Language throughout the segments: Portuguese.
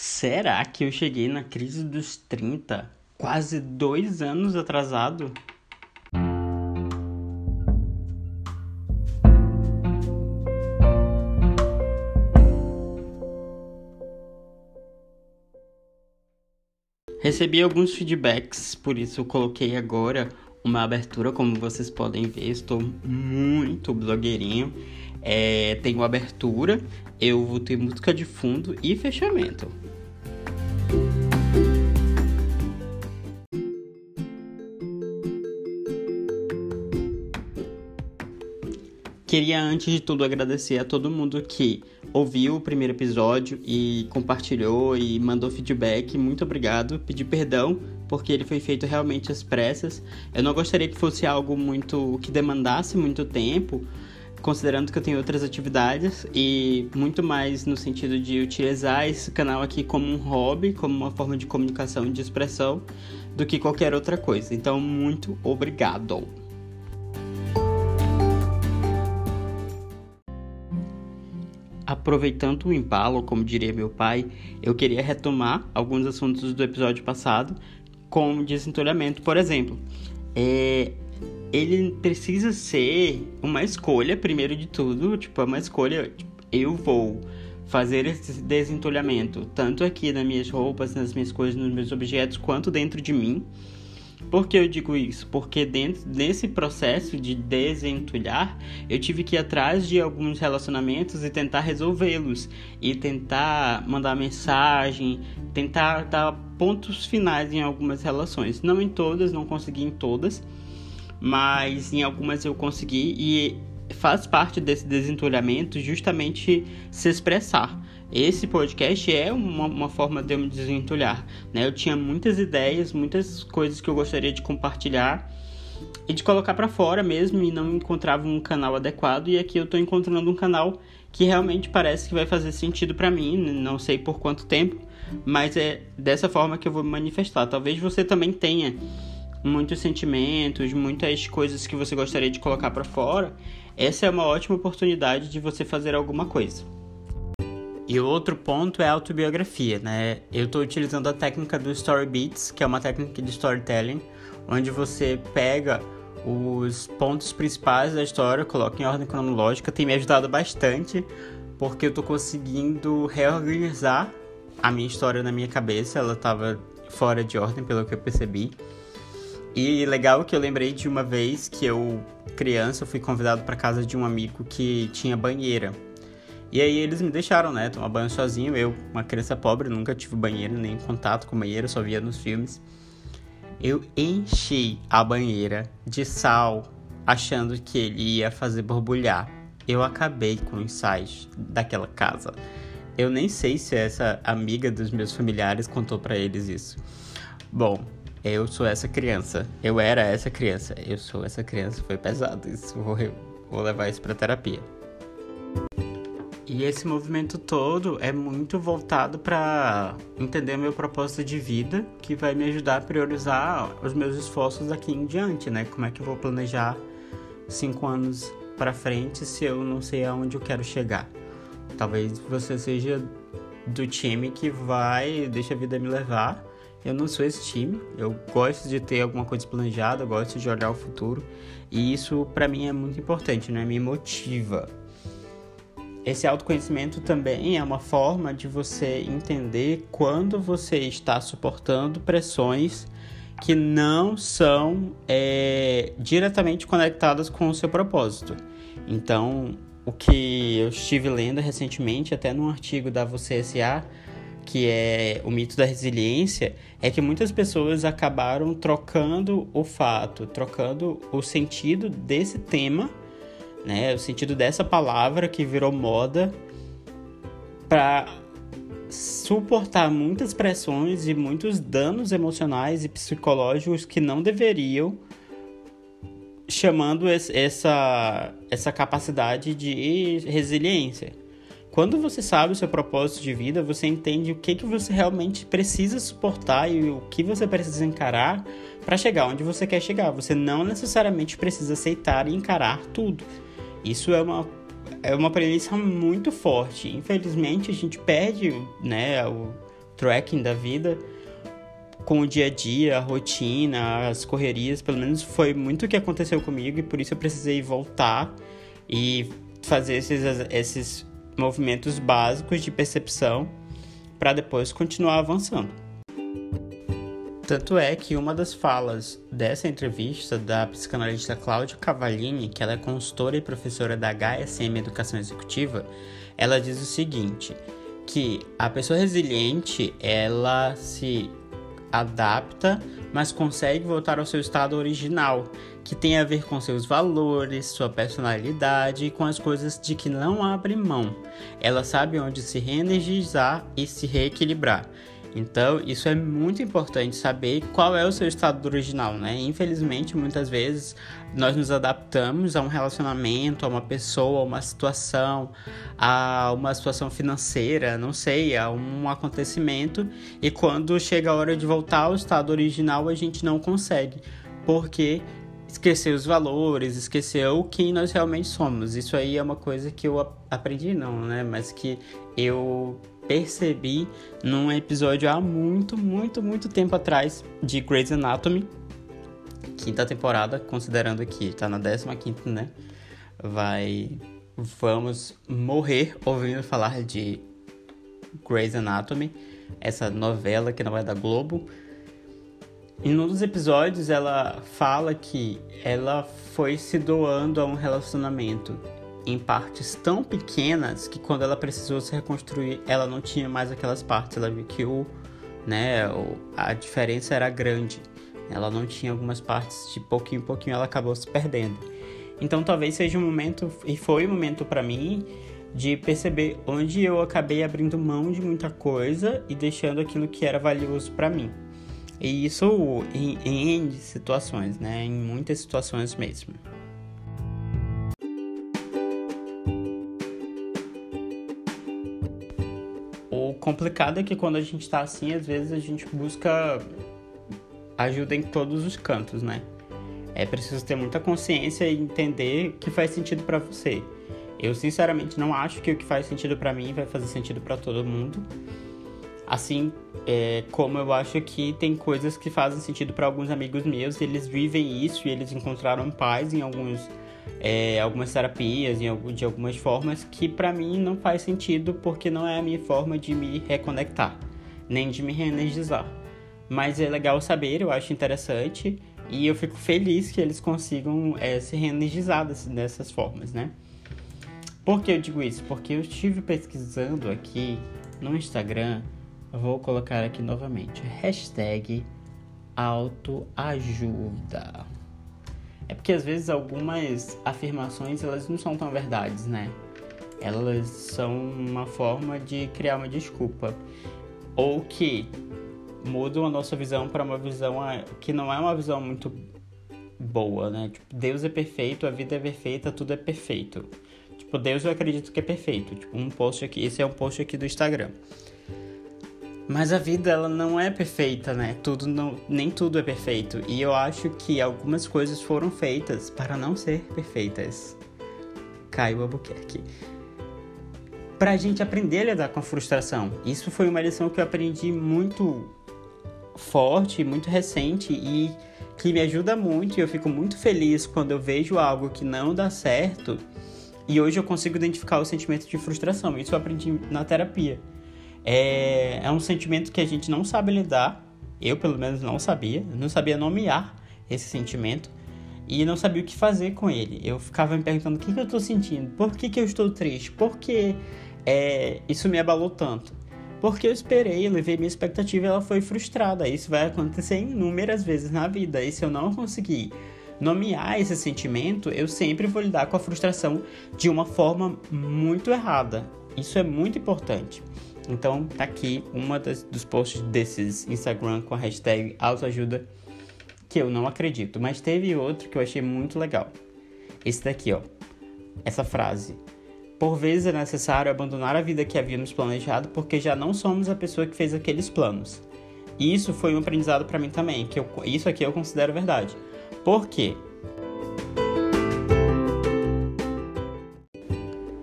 Será que eu cheguei na crise dos 30, quase dois anos atrasado? Recebi alguns feedbacks, por isso coloquei agora uma abertura, como vocês podem ver, estou muito blogueirinho. É, tenho abertura, eu vou ter música de fundo e fechamento. Queria antes de tudo agradecer a todo mundo que ouviu o primeiro episódio e compartilhou e mandou feedback. Muito obrigado. Pedir perdão porque ele foi feito realmente às pressas. Eu não gostaria que fosse algo muito que demandasse muito tempo, considerando que eu tenho outras atividades e muito mais no sentido de utilizar esse canal aqui como um hobby, como uma forma de comunicação e de expressão do que qualquer outra coisa. Então, muito obrigado. Aproveitando o embalo, como diria meu pai, eu queria retomar alguns assuntos do episódio passado, como desentulhamento, por exemplo. É, ele precisa ser uma escolha, primeiro de tudo, tipo, é uma escolha, tipo, eu vou fazer esse desentulhamento, tanto aqui nas minhas roupas, nas minhas coisas, nos meus objetos, quanto dentro de mim. Por que eu digo isso? Porque dentro desse processo de desentulhar, eu tive que ir atrás de alguns relacionamentos e tentar resolvê-los e tentar mandar mensagem, tentar dar pontos finais em algumas relações. Não em todas, não consegui em todas, mas em algumas eu consegui e faz parte desse desentulhamento justamente se expressar. Esse podcast é uma, uma, forma de eu me desentulhar. Né? Eu tinha muitas ideias, muitas coisas que eu gostaria de compartilhar e de colocar para fora mesmo e não encontrava um canal adequado. E aqui eu estou encontrando um canal que realmente parece que vai fazer sentido para mim. Não sei por quanto tempo, mas é dessa forma que eu vou me manifestar. Talvez você também tenha muitos sentimentos, muitas coisas que você gostaria de colocar para fora. Essa é uma ótima oportunidade de você fazer alguma coisa. E outro ponto é a autobiografia, né? Eu estou utilizando a técnica do Story Beats, que é uma técnica de storytelling, onde você pega os pontos principais da história, coloca em ordem cronológica. Tem me ajudado bastante, porque eu estou conseguindo reorganizar a minha história na minha cabeça. Ela estava fora de ordem, pelo que eu percebi. E legal que eu lembrei de uma vez que eu, criança, fui convidado para casa de um amigo que tinha banheira. E aí eles me deixaram, né, tomar banho sozinho. Eu, uma criança pobre, nunca tive banheiro, nem contato com banheiro, só via nos filmes. Eu enchi a banheira de sal, achando que ele ia fazer borbulhar. Eu acabei com os sais daquela casa. Eu nem sei se essa amiga dos meus familiares contou para eles isso. Bom, eu sou essa criança. Eu era essa criança. Eu sou essa criança. Foi pesado isso. Vou, vou levar isso pra terapia. E esse movimento todo é muito voltado para entender meu propósito de vida, que vai me ajudar a priorizar os meus esforços daqui em diante, né? Como é que eu vou planejar cinco anos para frente se eu não sei aonde eu quero chegar? Talvez você seja do time que vai deixa a vida me levar. Eu não sou esse time. Eu gosto de ter alguma coisa planejada, gosto de olhar o futuro, e isso para mim é muito importante, né? Me motiva esse autoconhecimento também é uma forma de você entender quando você está suportando pressões que não são é, diretamente conectadas com o seu propósito. Então, o que eu estive lendo recentemente, até num artigo da Você SA, que é o mito da resiliência, é que muitas pessoas acabaram trocando o fato, trocando o sentido desse tema né? O sentido dessa palavra que virou moda para suportar muitas pressões e muitos danos emocionais e psicológicos que não deveriam, chamando essa, essa capacidade de resiliência. Quando você sabe o seu propósito de vida, você entende o que, que você realmente precisa suportar e o que você precisa encarar para chegar onde você quer chegar. Você não necessariamente precisa aceitar e encarar tudo. Isso é uma, é uma premissa muito forte. Infelizmente, a gente perde né, o tracking da vida com o dia a dia, a rotina, as correrias, pelo menos foi muito o que aconteceu comigo e por isso eu precisei voltar e fazer esses, esses movimentos básicos de percepção para depois continuar avançando. Tanto é que uma das falas dessa entrevista da psicanalista Cláudia Cavallini, que ela é consultora e professora da HSM Educação Executiva, ela diz o seguinte, que a pessoa resiliente, ela se adapta, mas consegue voltar ao seu estado original, que tem a ver com seus valores, sua personalidade e com as coisas de que não abre mão. Ela sabe onde se reenergizar e se reequilibrar. Então, isso é muito importante saber qual é o seu estado original, né? Infelizmente, muitas vezes nós nos adaptamos a um relacionamento, a uma pessoa, a uma situação, a uma situação financeira, não sei, a um acontecimento, e quando chega a hora de voltar ao estado original, a gente não consegue, porque esqueceu os valores, esqueceu quem nós realmente somos. Isso aí é uma coisa que eu aprendi, não, né? Mas que eu percebi num episódio há muito, muito, muito tempo atrás de Grey's Anatomy, quinta temporada, considerando que tá na 15, né? Vai. Vamos morrer ouvindo falar de Grey's Anatomy, essa novela que não é da Globo. Em um dos episódios, ela fala que ela foi se doando a um relacionamento em partes tão pequenas que quando ela precisou se reconstruir, ela não tinha mais aquelas partes. Ela viu que o, né, a diferença era grande. Ela não tinha algumas partes de pouquinho em pouquinho, ela acabou se perdendo. Então talvez seja um momento e foi um momento para mim de perceber onde eu acabei abrindo mão de muita coisa e deixando aquilo que era valioso para mim. E isso em, em situações, né? Em muitas situações mesmo. complicado é que quando a gente está assim, às vezes a gente busca ajuda em todos os cantos, né? É preciso ter muita consciência e entender o que faz sentido para você. Eu sinceramente não acho que o que faz sentido para mim vai fazer sentido para todo mundo. Assim é, como eu acho que tem coisas que fazem sentido para alguns amigos meus, eles vivem isso e eles encontraram paz em alguns é, algumas terapias de algumas formas que para mim não faz sentido porque não é a minha forma de me reconectar, nem de me reenergizar. Mas é legal saber, eu acho interessante e eu fico feliz que eles consigam é, se reenergizar dessas formas, né? Por que eu digo isso? Porque eu estive pesquisando aqui no Instagram, vou colocar aqui novamente, hashtag autoajuda. É porque às vezes algumas afirmações elas não são tão verdades, né? Elas são uma forma de criar uma desculpa ou que mudam a nossa visão para uma visão que não é uma visão muito boa, né? Tipo, Deus é perfeito, a vida é perfeita, tudo é perfeito. Tipo, Deus eu acredito que é perfeito. Tipo, um post aqui, esse é um post aqui do Instagram. Mas a vida ela não é perfeita, né? Tudo não, nem tudo é perfeito. E eu acho que algumas coisas foram feitas para não ser perfeitas. Caio Albuquerque. Pra gente aprender a lidar com a frustração. Isso foi uma lição que eu aprendi muito forte, muito recente e que me ajuda muito. E eu fico muito feliz quando eu vejo algo que não dá certo. E hoje eu consigo identificar o sentimento de frustração. Isso eu aprendi na terapia é, é um sentimento que a gente não sabe lidar. Eu, pelo menos, não sabia. não sabia nomear esse sentimento. E não sabia o que fazer com ele. Eu ficava me perguntando o que, que eu estou sentindo. Por que, que eu estou triste? Por que é, isso me abalou tanto? Porque eu esperei, eu levei minha expectativa e ela foi frustrada. Isso vai acontecer inúmeras vezes na vida. E se eu não conseguir nomear esse sentimento, eu sempre vou lidar com a frustração de uma forma muito errada. Isso é muito importante. Então tá aqui uma das, dos posts desses Instagram com a hashtag autoajuda que eu não acredito, mas teve outro que eu achei muito legal. Esse daqui, ó. Essa frase. Por vezes é necessário abandonar a vida que havíamos planejado porque já não somos a pessoa que fez aqueles planos. E isso foi um aprendizado para mim também, que eu, isso aqui eu considero verdade. Por quê?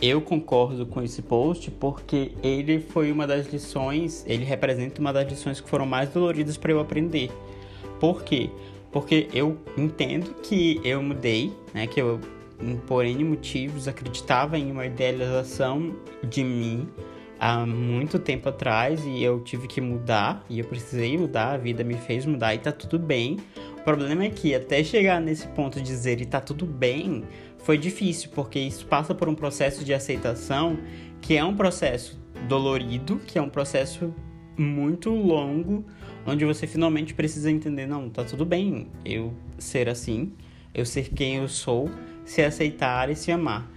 Eu concordo com esse post porque ele foi uma das lições, ele representa uma das lições que foram mais doloridas para eu aprender. Por quê? Porque eu entendo que eu mudei, né? Que eu, por N motivos, acreditava em uma idealização de mim há muito tempo atrás e eu tive que mudar e eu precisei mudar, a vida me fez mudar e tá tudo bem. O problema é que até chegar nesse ponto de dizer e tá tudo bem, foi difícil, porque isso passa por um processo de aceitação que é um processo dolorido, que é um processo muito longo, onde você finalmente precisa entender, não, tá tudo bem eu ser assim, eu ser quem eu sou, se aceitar e se amar.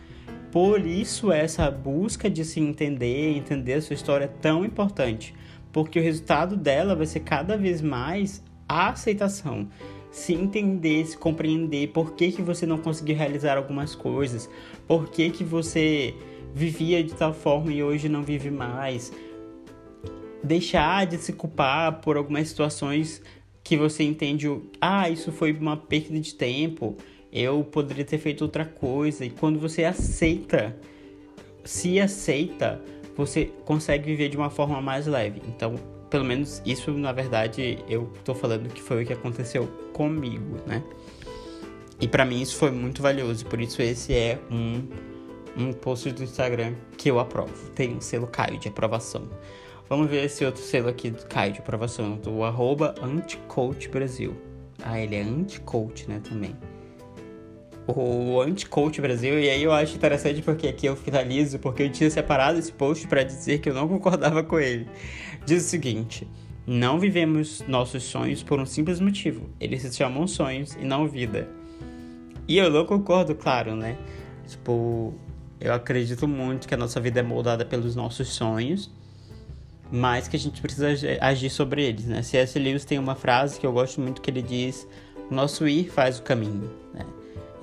Por isso essa busca de se entender, entender a sua história é tão importante, porque o resultado dela vai ser cada vez mais a aceitação se entender, se compreender por que, que você não conseguiu realizar algumas coisas, por que, que você vivia de tal forma e hoje não vive mais. Deixar de se culpar por algumas situações que você entende, ah, isso foi uma perda de tempo, eu poderia ter feito outra coisa. E quando você aceita, se aceita, você consegue viver de uma forma mais leve. Então, pelo menos isso, na verdade, eu tô falando que foi o que aconteceu comigo, né? E para mim isso foi muito valioso, por isso esse é um, um post do Instagram que eu aprovo. Tem um selo Caio de aprovação. Vamos ver esse outro selo aqui do Caio de aprovação, do arroba Brasil. Ah, ele é anti-coach, né, também o Anti-Coach Brasil, e aí eu acho interessante porque aqui eu finalizo, porque eu tinha separado esse post para dizer que eu não concordava com ele. Diz o seguinte: não vivemos nossos sonhos por um simples motivo. Eles se chamam sonhos e não vida. E eu não concordo, claro, né? Tipo, eu acredito muito que a nossa vida é moldada pelos nossos sonhos, mas que a gente precisa agir sobre eles, né? C.S. Lewis tem uma frase que eu gosto muito que ele diz: "Nosso ir faz o caminho", né?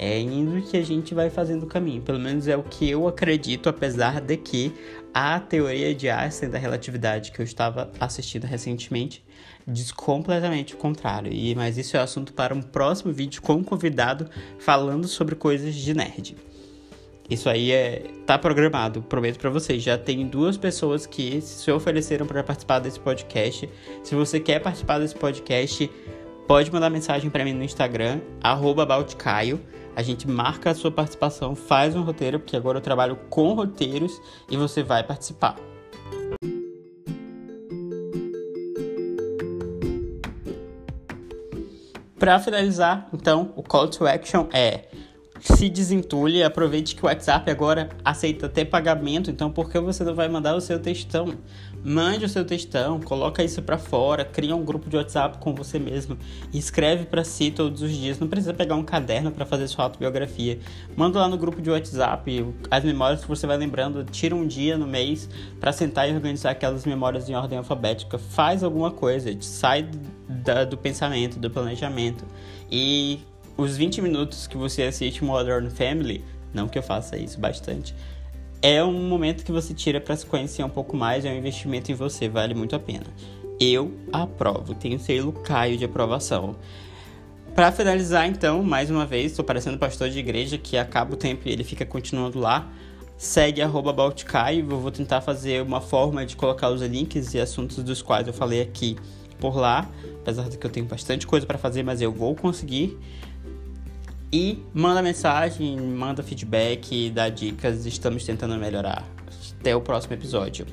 É indo que a gente vai fazendo o caminho. Pelo menos é o que eu acredito, apesar de que a teoria de Einstein da relatividade que eu estava assistindo recentemente diz completamente o contrário. E mas isso é assunto para um próximo vídeo com um convidado falando sobre coisas de nerd. Isso aí é tá programado, prometo para vocês. Já tem duas pessoas que se ofereceram para participar desse podcast. Se você quer participar desse podcast, pode mandar mensagem para mim no Instagram @baltcaio a gente marca a sua participação, faz um roteiro, porque agora eu trabalho com roteiros e você vai participar. Para finalizar, então, o call to action é se desentulhe, aproveite que o WhatsApp agora aceita até pagamento, então por que você não vai mandar o seu textão? Mande o seu textão, coloca isso para fora, cria um grupo de WhatsApp com você mesmo escreve para si todos os dias. Não precisa pegar um caderno para fazer sua autobiografia. Manda lá no grupo de WhatsApp as memórias que você vai lembrando. Tira um dia no mês para sentar e organizar aquelas memórias em ordem alfabética. Faz alguma coisa, sai da, do pensamento, do planejamento e os 20 minutos que você assiste Modern Family, não que eu faça isso bastante, é um momento que você tira para se conhecer um pouco mais, é um investimento em você, vale muito a pena. Eu aprovo, tenho selo Caio de aprovação. Para finalizar, então, mais uma vez, estou parecendo pastor de igreja que acaba o tempo e ele fica continuando lá. Segue arroba Balticaio, eu vou tentar fazer uma forma de colocar os links e assuntos dos quais eu falei aqui por lá, apesar de que eu tenho bastante coisa para fazer, mas eu vou conseguir. E manda mensagem, manda feedback, dá dicas, estamos tentando melhorar. Até o próximo episódio.